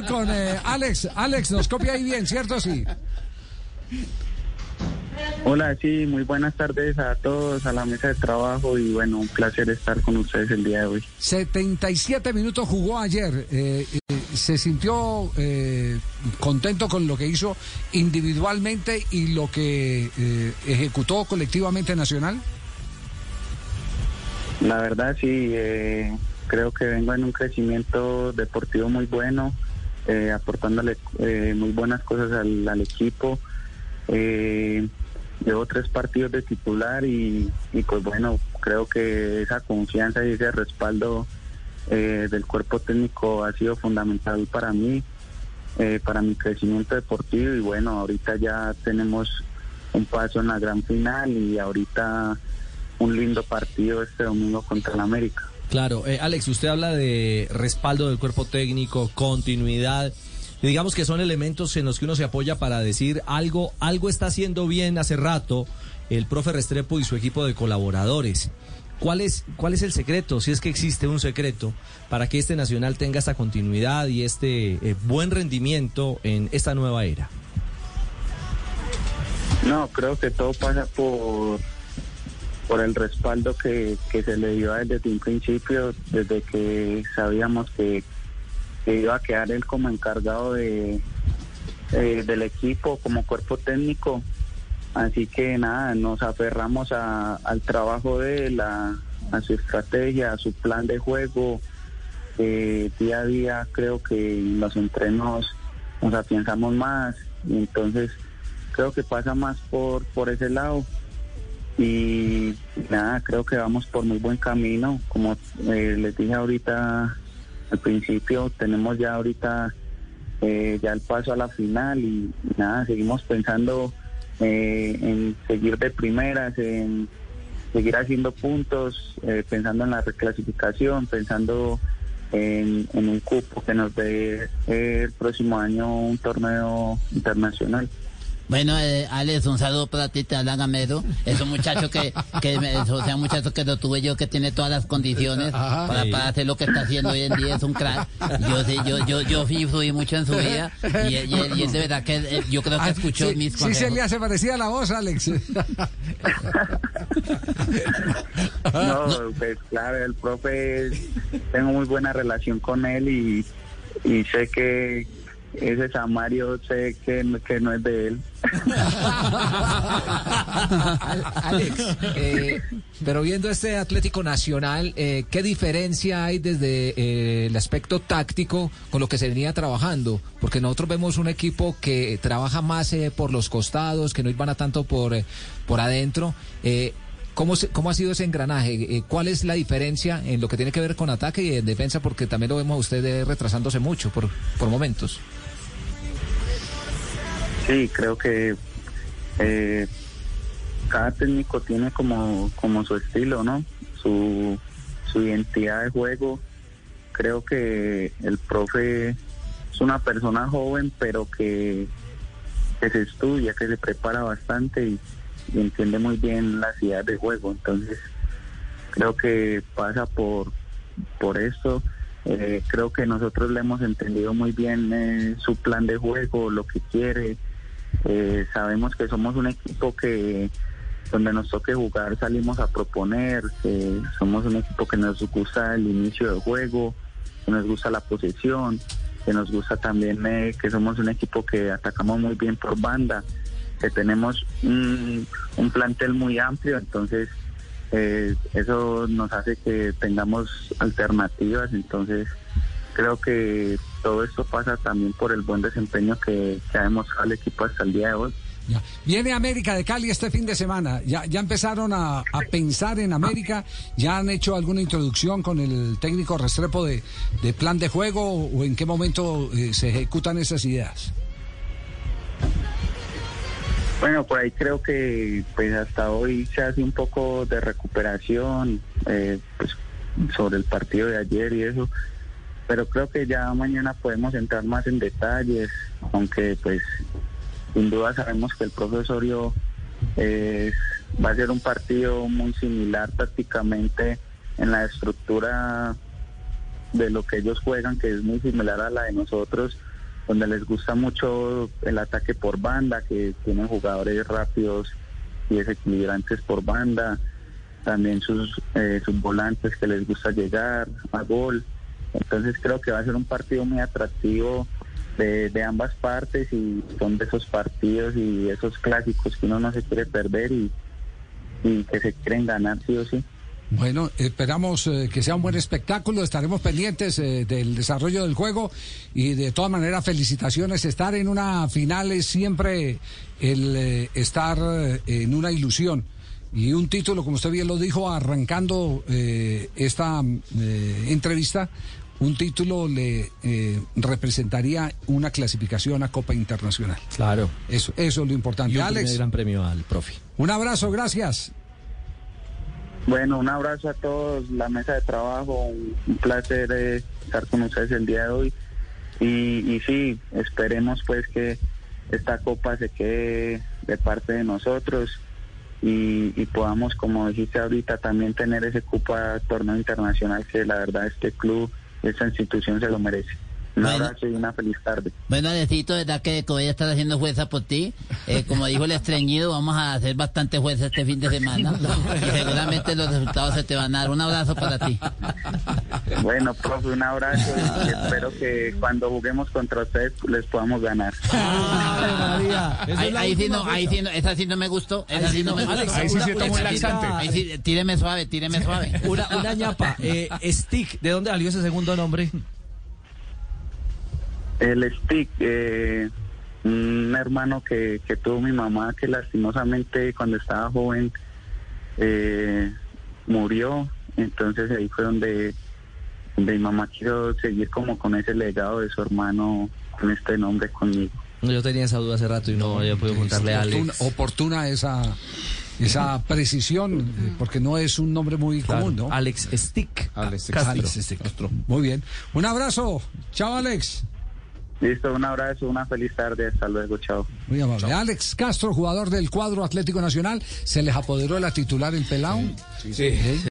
comunico con eh, Alex. Alex, nos copia ahí bien, ¿cierto? Sí. Hola, sí, muy buenas tardes a todos, a la mesa de trabajo y bueno, un placer estar con ustedes el día de hoy. 77 minutos jugó ayer. Eh, eh, ¿Se sintió eh, contento con lo que hizo individualmente y lo que ejecutó colectivamente Nacional? La verdad sí, eh, creo que vengo en un crecimiento deportivo muy bueno, eh, aportándole eh, muy buenas cosas al, al equipo. Eh, llevo tres partidos de titular y, y pues bueno, creo que esa confianza y ese respaldo eh, del cuerpo técnico ha sido fundamental para mí, eh, para mi crecimiento deportivo y bueno, ahorita ya tenemos un paso en la gran final y ahorita un lindo partido este domingo contra el América. Claro, eh, Alex, usted habla de respaldo del cuerpo técnico, continuidad. digamos que son elementos en los que uno se apoya para decir algo, algo está haciendo bien hace rato el profe Restrepo y su equipo de colaboradores. ¿Cuál es, ¿Cuál es el secreto, si es que existe un secreto, para que este Nacional tenga esta continuidad y este eh, buen rendimiento en esta nueva era? No, creo que todo pasa por, por el respaldo que, que se le dio desde un principio, desde que sabíamos que, que iba a quedar él como encargado de, eh, del equipo, como cuerpo técnico. Así que nada, nos aferramos a- al trabajo de él, a, a su estrategia, a su plan de juego. Eh, día a día creo que en los entrenos nos afianzamos más y entonces creo que pasa más por, por ese lado. Y nada, creo que vamos por muy buen camino. Como eh, les dije ahorita al principio, tenemos ya ahorita eh, ya el paso a la final y, nada, seguimos pensando eh, en seguir de primeras, en seguir haciendo puntos, eh, pensando en la reclasificación, pensando en, en un cupo que nos dé el próximo año un torneo internacional. Bueno, eh, Alex, un saludo para ti, te habla Gamero. Es un muchacho que, que me- o sea, un muchacho que lo tuve yo, que tiene todas las condiciones para, Sí. para hacer lo que está haciendo hoy en día, es un crack. Yo sí, yo, yo, yo sí influí mucho en su vida y, y, él de verdad que eh, yo creo que Ah, escuchó sí, mis sí consejos. se le hace parecida la voz, Alex. No, pues claro, el profe, tengo muy buena relación con él y, y sé que ese Samario, sé que, que no es de él. Al- Alex, eh, pero viendo este Atlético Nacional, eh, ¿qué diferencia hay desde eh, el aspecto táctico con lo que se venía trabajando? Porque nosotros vemos un equipo que trabaja más eh, por los costados, que no iban tanto por, por adentro. ¿Cómo, ¿Cómo ha sido ese engranaje? ¿Cuál es la diferencia en lo que tiene que ver con ataque y en defensa? Porque también lo vemos a usted retrasándose mucho por, por momentos. Sí, creo que eh, cada técnico tiene como, como su estilo, ¿no? Su, su identidad de juego. Creo que el profe es una persona joven, pero que, que se estudia, que se prepara bastante y, entiende muy bien las ideas de juego. Entonces, creo que pasa por, por esto. Eh, creo que nosotros le hemos entendido muy bien eh, su plan de juego, lo que quiere. Eh, sabemos que somos un equipo que donde nos toque jugar salimos a proponer, somos un equipo que nos gusta el inicio del juego, que nos gusta la posesión, que nos gusta también eh, que somos un equipo que atacamos muy bien por banda, que tenemos un, un plantel muy amplio, entonces eh, eso nos hace que tengamos alternativas, entonces creo que todo esto pasa también por el buen desempeño que, que ha demostrado el equipo hasta el día de hoy. Ya. Viene América de Cali este fin de semana. ¿Ya, ya empezaron a, a pensar en América? ¿Ya han hecho alguna introducción con el técnico Restrepo de, de plan de juego o en qué momento eh, se ejecutan esas ideas? Bueno, por ahí creo que pues hasta hoy se hace un poco de recuperación eh, pues, sobre el partido de ayer y eso, pero creo que ya mañana podemos entrar más en detalles, aunque pues sin duda sabemos que el profesorio eh, va a ser un partido muy similar prácticamente en la estructura de lo que ellos juegan, que es muy similar a la de nosotros, donde les gusta mucho el ataque por banda, que tienen jugadores rápidos y desequilibrantes por banda, también sus, eh, sus volantes que les gusta llegar a gol. Entonces creo que va a ser un partido muy atractivo de, de ambas partes y son de esos partidos y esos clásicos que uno no se quiere perder y, que se quieren ganar sí o sí. Bueno, esperamos eh, que sea un buen espectáculo, estaremos pendientes eh, del desarrollo del juego y de todas maneras felicitaciones. Estar en una final es siempre el eh, estar en una ilusión y un título, como usted bien lo dijo, arrancando esta entrevista, un título le eh, representaría una clasificación a Copa Internacional. Claro. Eso, eso es lo importante. Y un Alex, gran premio al profe. un abrazo, gracias. Bueno, un abrazo a todos, la mesa de trabajo, un, un placer eh, estar con ustedes el día de hoy. Y, y sí, esperemos pues que esta copa se quede de parte de nosotros y, y podamos, como dijiste ahorita, también tener ese Copa Torneo Internacional que la verdad este club, esta institución se lo merece. Un Bueno. abrazo y una feliz tarde. Bueno, Alecito, ¿verdad que, voy a estar haciendo fuerza por ti? Eh, como dijo el estreñido, vamos a hacer bastante fuerza este fin de semana. Y seguramente los resultados se te van a dar. Un abrazo para ti. Bueno, profe, un abrazo y espero que cuando juguemos contra ustedes les podamos ganar. Ahí, ahí sí no, ahí sí no, esa sí no me gustó. Esa sí no me gustó. Ahí sí un una laxante. Ahí sí, tíreme suave, tíreme suave. Una, una ñapa. Eh, Stick, ¿de dónde salió ese segundo nombre? El stick, eh, un hermano que, que tuvo mi mamá que lastimosamente cuando estaba joven eh, murió, entonces ahí fue donde, donde mi mamá quiso seguir como con ese legado de su hermano con este nombre conmigo. Yo tenía esa duda hace rato y no había podido contarle a oportuna, Alex. oportuna esa, esa precisión, porque no es un nombre muy Claro, común, ¿no? Alex Stick. Alex Castro. Alex Stick. Muy bien. Un abrazo. Chao, Alex. Listo, un abrazo, una feliz tarde, hasta luego, chao. Muy amable. Alex Castro, jugador del cuadro Atlético Nacional, se les apoderó de la titular el pelao. Sí. ¿Eh?